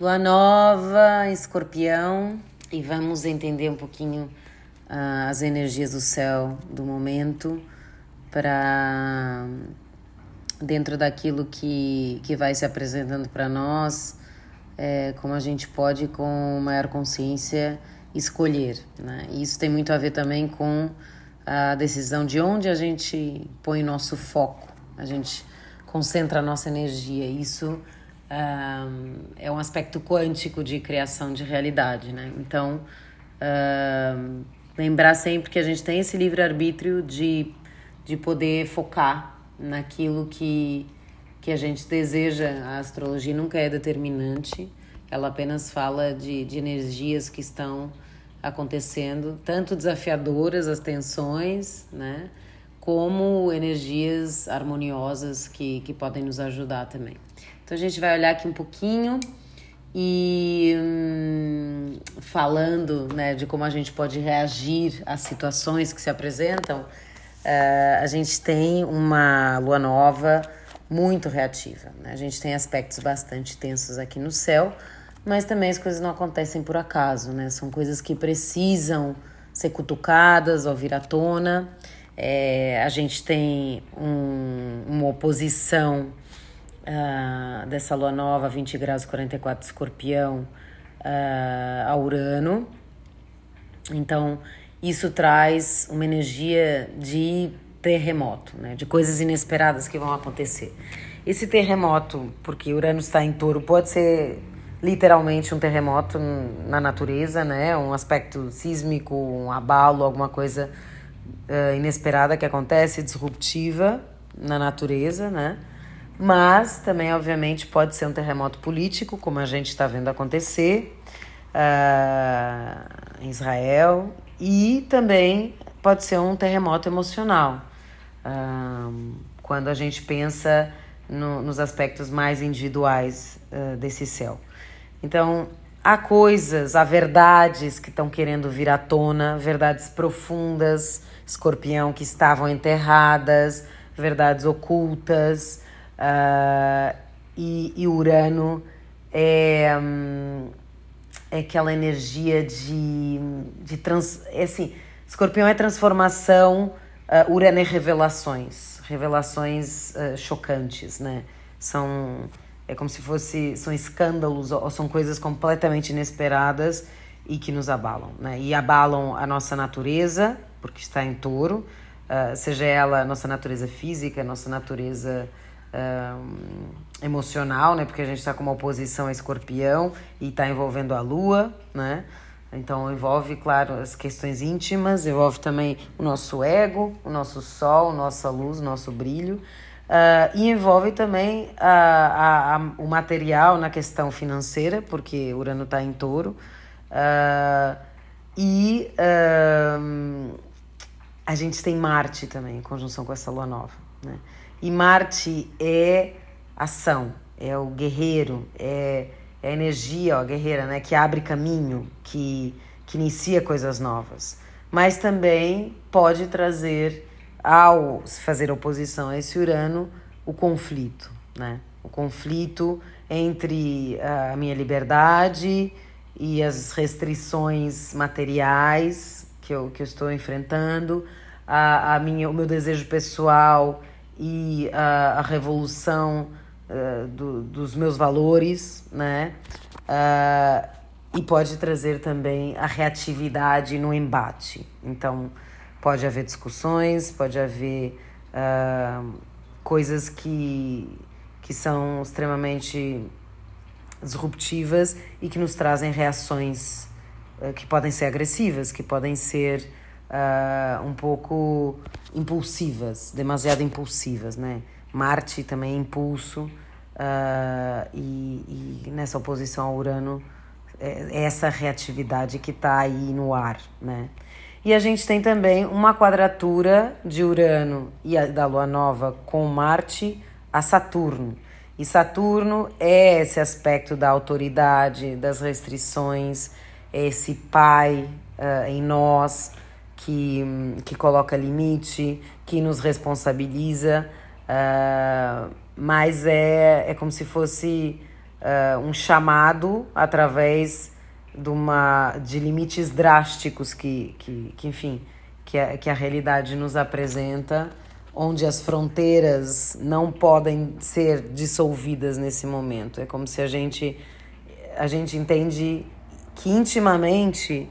Lua nova, escorpião, e vamos entender um pouquinho uh, as energias do céu do momento para dentro daquilo que, que vai se apresentando para nós, é, como a gente pode, com maior consciência, escolher. Né? E isso tem muito a ver também com a decisão de onde a gente põe o nosso foco, a gente concentra a nossa energia. Isso um, é um aspecto quântico de criação de realidade. Né? Então, um, lembrar sempre que a gente tem esse livre-arbítrio de, de poder focar naquilo que, que a gente deseja. A astrologia nunca é determinante, ela apenas fala de, de energias que estão acontecendo, tanto desafiadoras as tensões, né? Como energias harmoniosas que, que podem nos ajudar também. Então a gente vai olhar aqui um pouquinho e hum, falando né, de como a gente pode reagir às situações que se apresentam, uh, a gente tem uma lua nova muito reativa. Né? A gente tem aspectos bastante tensos aqui no céu, mas também as coisas não acontecem por acaso, né? São coisas que precisam ser cutucadas ou vir à tona. É, a gente tem um, uma oposição uh, dessa lua nova, 20 graus 44 escorpião, uh, a Urano. Então, isso traz uma energia de terremoto, né? de coisas inesperadas que vão acontecer. Esse terremoto, porque Urano está em touro, pode ser literalmente um terremoto na natureza, né? Um aspecto sísmico, um abalo, alguma coisa uh, inesperada que acontece, disruptiva na natureza, né? Mas também, obviamente, pode ser um terremoto político, como a gente está vendo acontecer uh, em Israel, e também pode ser um terremoto emocional, uh, quando a gente pensa no, nos aspectos mais individuais uh, desse céu. Então, há coisas, há verdades que estão querendo vir à tona, verdades profundas, escorpião, que estavam enterradas, verdades ocultas. Uh, e, e, Urano é, um, é aquela energia de, de trans, é assim, escorpião é transformação, uh, Urano é revelações, revelações uh, chocantes, né? São é como se fosse são escândalos ou são coisas completamente inesperadas e que nos abalam, né? E abalam a nossa natureza, porque está em touro, uh, seja ela a nossa natureza física, nossa natureza uh, emocional, né? Porque a gente está com uma oposição a escorpião e está envolvendo a lua, né? Então envolve, claro, as questões íntimas, envolve também o nosso ego, o nosso sol, nossa luz, nosso brilho. Uh, e envolve também a, a, a, o material na questão financeira, porque Urano está em touro. Uh, e uh, a gente tem Marte também, em conjunção com essa lua nova. Né? E Marte é ação, é o guerreiro, é, é a energia, ó, guerreira, né? que abre caminho, que, que inicia coisas novas. Mas também pode trazer ao fazer oposição a esse Urano, o conflito, né? O conflito entre a minha liberdade e as restrições materiais que eu, que eu estou enfrentando, a, a minha, o meu desejo pessoal e a, a revolução uh, do, dos meus valores, né? Uh, e pode trazer também a reatividade no embate. Então, Pode haver discussões, pode haver uh, coisas que, que são extremamente disruptivas e que nos trazem reações uh, que podem ser agressivas, que podem ser uh, um pouco impulsivas, demasiado impulsivas, né? Marte também é impulso uh, e, e, nessa oposição ao Urano é, é essa reatividade que está aí no ar, né? E a gente tem também uma quadratura de Urano e a, da Lua Nova com Marte a Saturno. E Saturno é esse aspecto da autoridade, das restrições, esse pai uh, em nós que, que coloca limite, que nos responsabiliza, uh, mas é, é como se fosse uh, um chamado através de, uma, de limites drásticos que, que, que enfim, que a, que a realidade nos apresenta, onde as fronteiras não podem ser dissolvidas nesse momento. É como se a gente, a gente entende que intimamente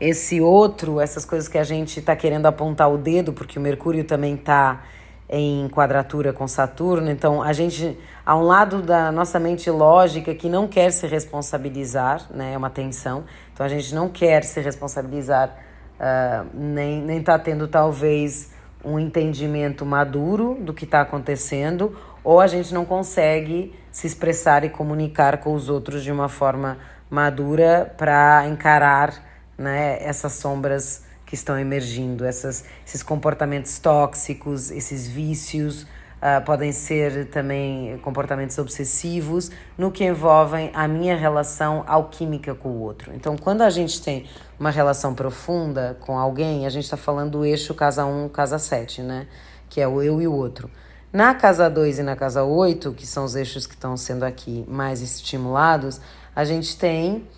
esse outro, essas coisas que a gente está querendo apontar o dedo, porque o Mercúrio também está em quadratura com Saturno, então a gente, há um lado da nossa mente lógica que não quer se responsabilizar, né, é uma tensão, então a gente não quer se responsabilizar, uh, nem, nem tá tendo talvez um entendimento maduro do que está acontecendo, ou a gente não consegue se expressar e comunicar com os outros de uma forma madura para encarar né, essas sombras que estão emergindo, essas, esses comportamentos tóxicos, esses vícios, uh, podem ser também comportamentos obsessivos, no que envolvem a minha relação alquímica com o outro. Então, quando a gente tem uma relação profunda com alguém, a gente está falando do eixo casa 1, casa 7, né? Que é o eu e o outro. Na casa 2 e na casa 8, que são os eixos que estão sendo aqui mais estimulados, a gente tem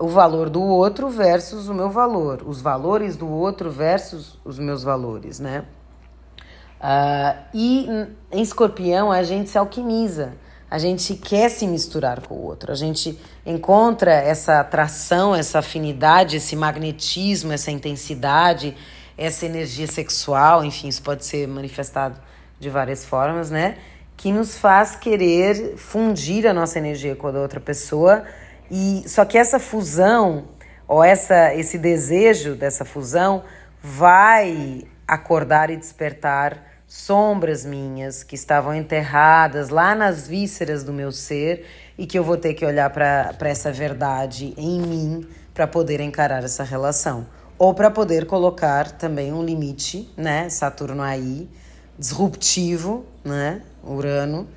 o valor do outro versus o meu valor, os valores do outro versus os meus valores, né? Uh, e em escorpião a gente se alquimiza, a gente quer se misturar com o outro, a gente encontra essa atração, essa afinidade, esse magnetismo, essa intensidade, essa energia sexual, enfim, isso pode ser manifestado de várias formas, né? Que nos faz querer fundir a nossa energia com a da outra pessoa e só que essa fusão ou essa esse desejo dessa fusão vai acordar e despertar sombras minhas que estavam enterradas lá nas vísceras do meu ser e que eu vou ter que olhar para essa verdade em mim para poder encarar essa relação. Ou para poder colocar também um limite, né, Saturno aí, disruptivo, né, Urano,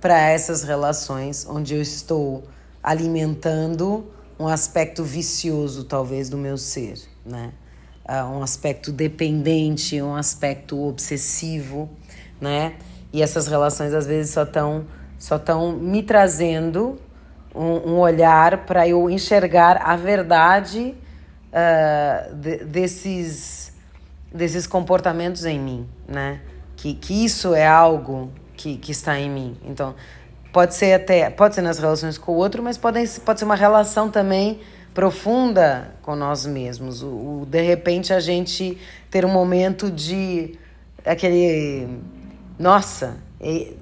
para essas relações onde eu estou alimentando um aspecto vicioso, talvez, do meu ser, né? Uh, um aspecto dependente, um aspecto obsessivo, né? E essas relações às vezes só estão só estão me trazendo um, um olhar para eu enxergar a verdade uh, de, desses desses comportamentos em mim, né? Que, que isso é algo que, que está em mim. Então, Pode ser até, pode ser nas relações com o outro, mas pode, pode ser uma relação também profunda com nós mesmos. O, o, de repente a gente ter um momento de aquele nossa, é,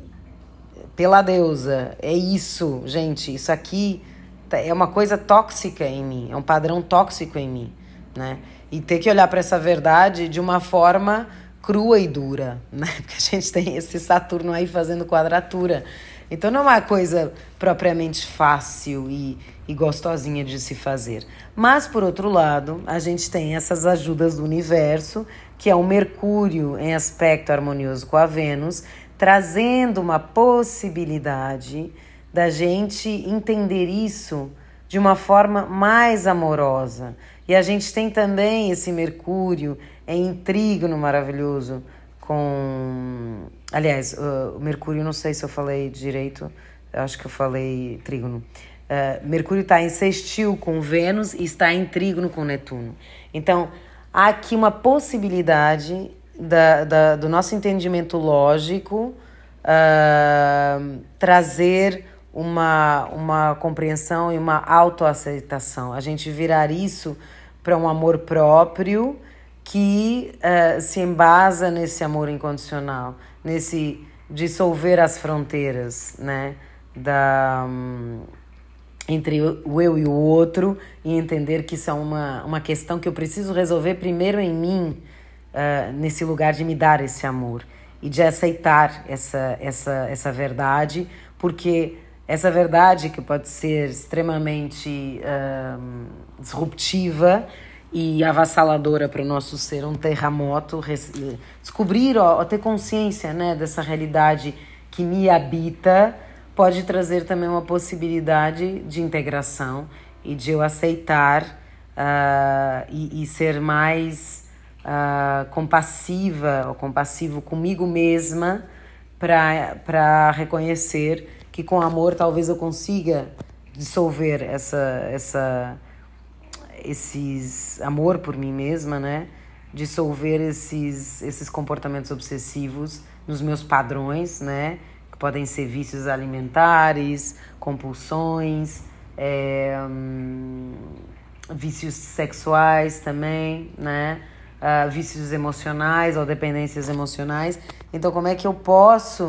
pela deusa, é isso, gente, isso aqui tá, é uma coisa tóxica em mim, é um padrão tóxico em mim, né? E ter que olhar para essa verdade de uma forma crua e dura, né? Porque a gente tem esse Saturno aí fazendo quadratura. Então não é uma coisa propriamente fácil e, e gostosinha de se fazer. Mas, por outro lado, a gente tem essas ajudas do universo, que é o Mercúrio em aspecto harmonioso com a Vênus, trazendo uma possibilidade da gente entender isso de uma forma mais amorosa. E a gente tem também esse Mercúrio em trígono maravilhoso com. Aliás, o Mercúrio, não sei se eu falei direito, acho que eu falei trígono. Uh, Mercúrio está em sextil com Vênus e está em trígono com Netuno. Então, há aqui uma possibilidade da, da do nosso entendimento lógico uh, trazer uma, uma compreensão e uma autoaceitação. A gente virar isso para um amor próprio que uh, se embasa nesse amor incondicional, nesse dissolver as fronteiras, né, da um, entre o eu e o outro e entender que isso é uma, uma questão que eu preciso resolver primeiro em mim, uh, nesse lugar de me dar esse amor e de aceitar essa, essa, essa verdade, porque essa verdade que pode ser extremamente uh, disruptiva e avassaladora para o nosso ser, um terremoto, descobrir, ó, ter consciência né, dessa realidade que me habita, pode trazer também uma possibilidade de integração e de eu aceitar uh, e, e, ser mais uh, compassiva ou compassivo comigo mesma para reconhecer que com amor talvez eu consiga dissolver essa, essa, esses amor por mim mesma, né? Dissolver esses, esses comportamentos obsessivos nos meus padrões, né? Que podem ser vícios alimentares, compulsões, é, hum, vícios sexuais também, né? Uh, vícios emocionais ou dependências emocionais. Então, como é que eu posso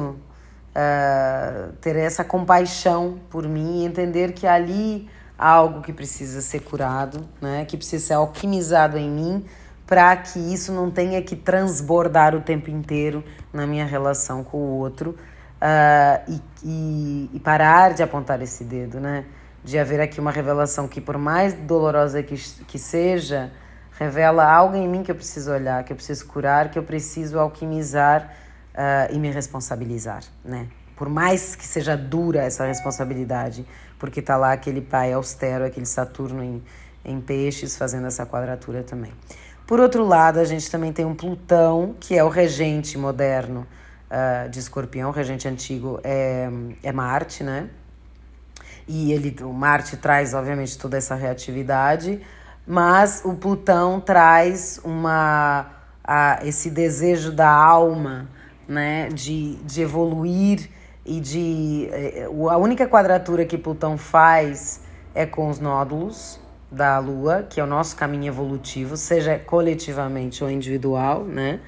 uh, ter essa compaixão por mim e entender que ali algo que precisa ser curado, né? Que precisa ser alquimizado em mim para que isso não tenha que transbordar o tempo inteiro na minha relação com o outro uh, e, e, e parar de apontar esse dedo, né? de haver aqui uma revelação que, por mais dolorosa que, que seja, revela algo em mim que eu preciso olhar, que eu preciso curar, que eu preciso alquimizar uh, e me responsabilizar, né? Por mais que seja dura essa responsabilidade, porque está lá aquele pai austero, aquele Saturno em, em peixes, fazendo essa quadratura também. Por outro lado, a gente também tem um Plutão, que é o regente moderno uh, de Escorpião, o regente antigo é, é Marte, né? E ele, o Marte traz, obviamente, toda essa reatividade, mas o Plutão traz uma, a, esse desejo da alma, né, de, de evoluir e de. Eh, a única quadratura que Plutão faz é com os nódulos da Lua, que é o nosso caminho evolutivo, seja coletivamente ou individual, né?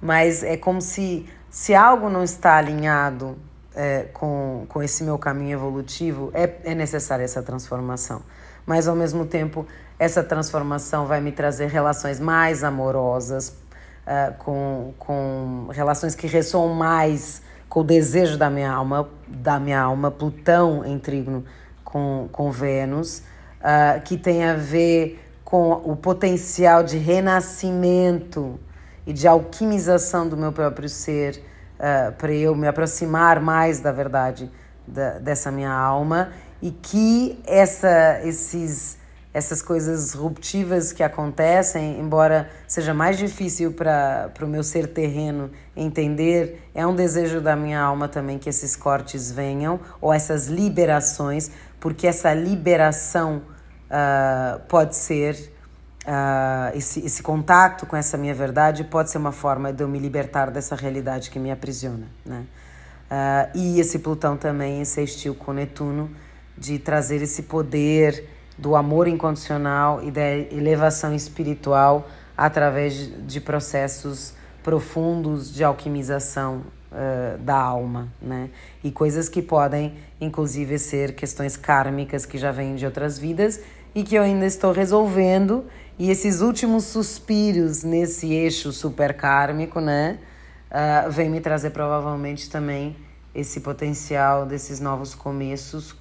Mas é como se, se algo não está alinhado é, com, com esse meu caminho evolutivo, é, é necessária essa transformação. Mas, ao mesmo tempo, essa transformação vai me trazer relações mais amorosas, uh, com, com relações que ressoam mais com o desejo da minha alma, da minha alma, Plutão em trígono com, com Vênus, uh, que tem a ver com o potencial de renascimento e de alquimização do meu próprio ser, uh, para eu me aproximar mais da verdade da, dessa minha alma e que essa, esses, essas coisas disruptivas que acontecem, embora seja mais difícil para o meu ser terreno entender, é um desejo da minha alma também que esses cortes venham, ou essas liberações, porque essa liberação uh, pode ser uh, esse, esse contato com essa minha verdade pode ser uma forma de eu me libertar dessa realidade que me aprisiona, né? Uh, e esse Plutão também insistiu com Netuno de trazer esse poder do amor incondicional e da elevação espiritual através de processos profundos de alquimização uh, da alma, né? E coisas que podem, inclusive, ser questões kármicas que já vêm de outras vidas e que eu ainda estou resolvendo e esses últimos suspiros nesse eixo super kármico, né? Uh, vem me trazer provavelmente também esse potencial desses novos começos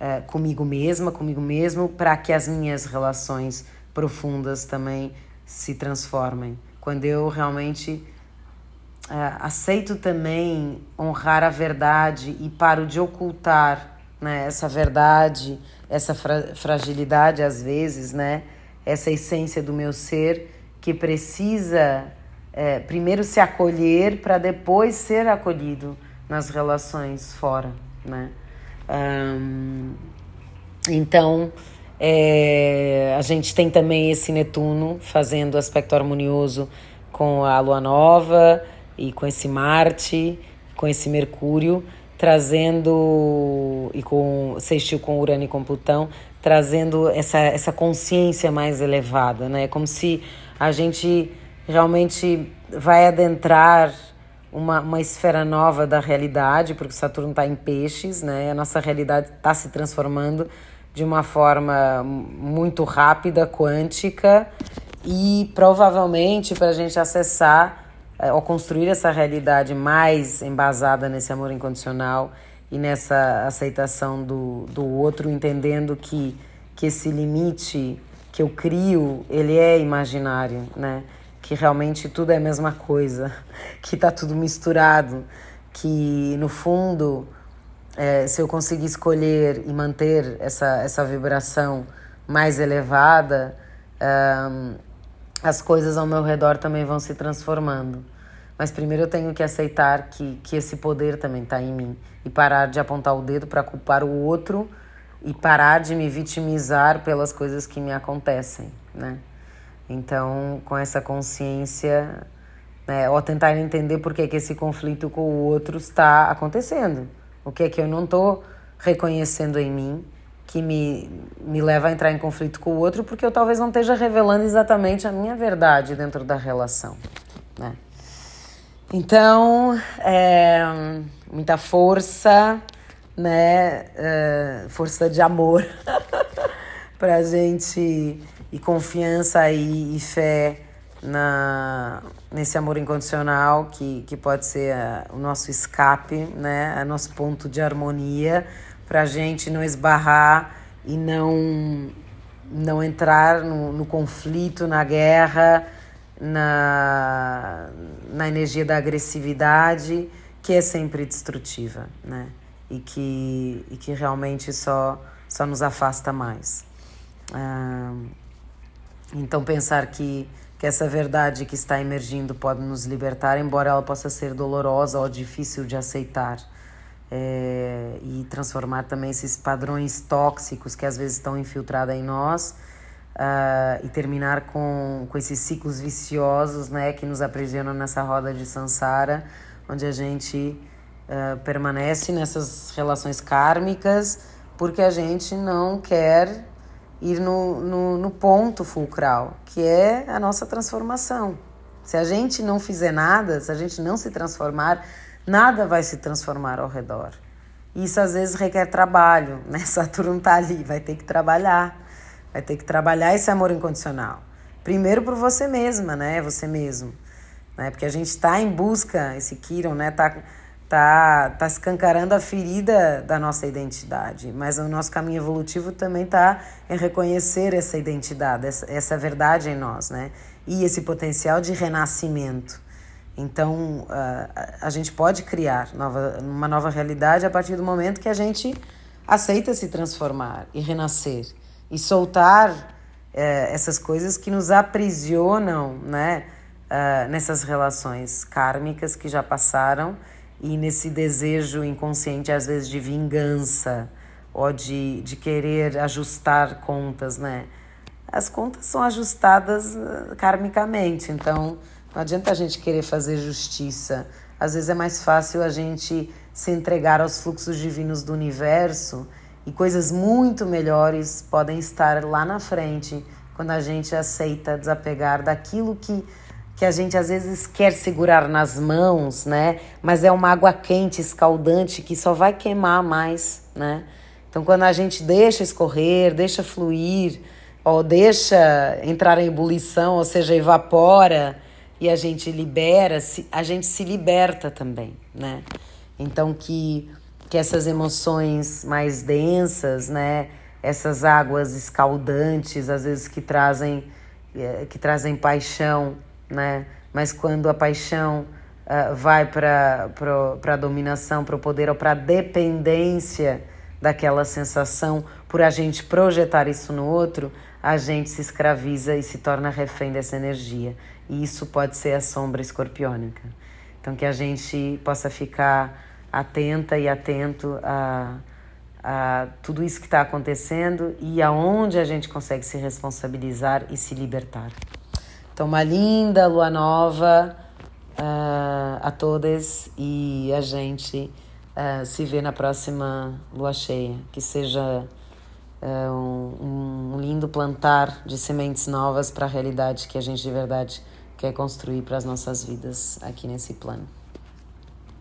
uh, comigo mesma, comigo mesmo, para que as minhas relações profundas também se transformem. Quando eu realmente uh, aceito também honrar a verdade e paro de ocultar né, essa verdade, essa fra fragilidade às vezes, né? essa essência do meu ser que precisa é, primeiro se acolher para depois ser acolhido nas relações fora, né? Então, é, a gente tem também esse Netuno fazendo aspecto harmonioso com a Lua Nova e com esse Marte, com esse Mercúrio, trazendo e com sextil com Urano e com Plutão, trazendo essa, essa consciência mais elevada, né? Como se a gente realmente vai adentrar uma, uma esfera nova da realidade, porque Saturno está em peixes, né? A nossa realidade está se transformando de uma forma muito rápida, quântica, e provavelmente para a gente acessar é, ou construir essa realidade mais embasada nesse amor incondicional e nessa aceitação do, do outro, entendendo que, que esse limite que eu crio, ele é imaginário, né? Que realmente tudo é a mesma coisa, que tá tudo misturado, que no fundo, é, se eu conseguir escolher e manter essa, essa vibração mais elevada, as coisas ao meu redor também vão se transformando. Mas primeiro eu tenho que aceitar que, que esse poder também está em mim e parar de apontar o dedo para culpar o outro e parar de me vitimizar pelas coisas que me acontecem, né? Então, com essa consciência, né, ou tentar entender por que, que esse conflito com o outro está acontecendo. O que é que eu não estou reconhecendo em mim que me, me leva a entrar em conflito com o outro, porque eu talvez não esteja revelando exatamente a minha verdade dentro da relação, né? Então, é, muita força, né? É, força de amor pra gente e confiança e, e fé na, nesse amor incondicional que, que pode ser a, o nosso escape, né? A nosso ponto de harmonia para a gente não esbarrar e não, não entrar no, no conflito, na guerra, na, na energia da agressividade, que é sempre destrutiva, né? E que, e que realmente só, só nos afasta mais. Ah, então, pensar que, que essa verdade que está emergindo pode nos libertar, embora ela possa ser dolorosa ou difícil de aceitar é, e transformar também esses padrões tóxicos que às vezes estão infiltrados em nós uh, e terminar com, com esses ciclos viciosos né, que nos aprisionam nessa roda de Sansara, onde a gente uh, permanece nessas relações kármicas porque a gente não quer ir no, no, no ponto fulcral, que é a nossa transformação. Se a gente não fizer nada, se a gente não se transformar, nada vai se transformar ao redor. Isso às vezes requer trabalho, né? Saturno está ali, vai ter que trabalhar, vai ter que trabalhar esse amor incondicional. Primeiro por você mesma, né? Você mesmo, né? Porque a gente está em busca, esse Kiron, né? Tá, tá, tá escancarando a ferida da nossa identidade, mas o nosso caminho evolutivo também está em reconhecer essa identidade, essa, essa verdade em nós, né? E esse potencial de renascimento. Então, a, a gente pode criar nova, uma nova realidade a partir do momento que a gente aceita se transformar e renascer e soltar é, essas coisas que nos aprisionam né, uh, nessas relações kármicas que já passaram e nesse desejo inconsciente, às vezes, de vingança ou de, de querer ajustar contas, né? As contas são ajustadas uh, karmicamente, então não adianta a gente querer fazer justiça. Às vezes é mais fácil a gente se entregar aos fluxos divinos do universo e coisas muito melhores podem estar lá na frente quando a gente aceita desapegar daquilo que que a gente às vezes quer segurar nas mãos, né? Mas é uma água quente, escaldante que só vai queimar mais, né? Então quando a gente deixa escorrer, deixa fluir, ou deixa entrar em ebulição, ou seja, evapora, e a gente libera, a gente se liberta também, né? Então que que essas emoções mais densas, né, essas águas escaldantes, às vezes que trazem eh, que trazem paixão, né? Mas quando a paixão uh, vai para a dominação, para o poder ou para a dependência daquela sensação, por a gente projetar isso no outro, a gente se escraviza e se torna refém dessa energia. E isso pode ser a sombra escorpiônica. Então, que a gente possa ficar atenta e atento a, a tudo isso que está acontecendo e aonde a gente consegue se responsabilizar e se libertar. Então, uma linda lua nova uh, a todas e a gente uh, se vê na próxima lua cheia. Que seja uh, um, um lindo plantar de sementes novas para a realidade que a gente de verdade quer construir para as nossas vidas aqui nesse plano.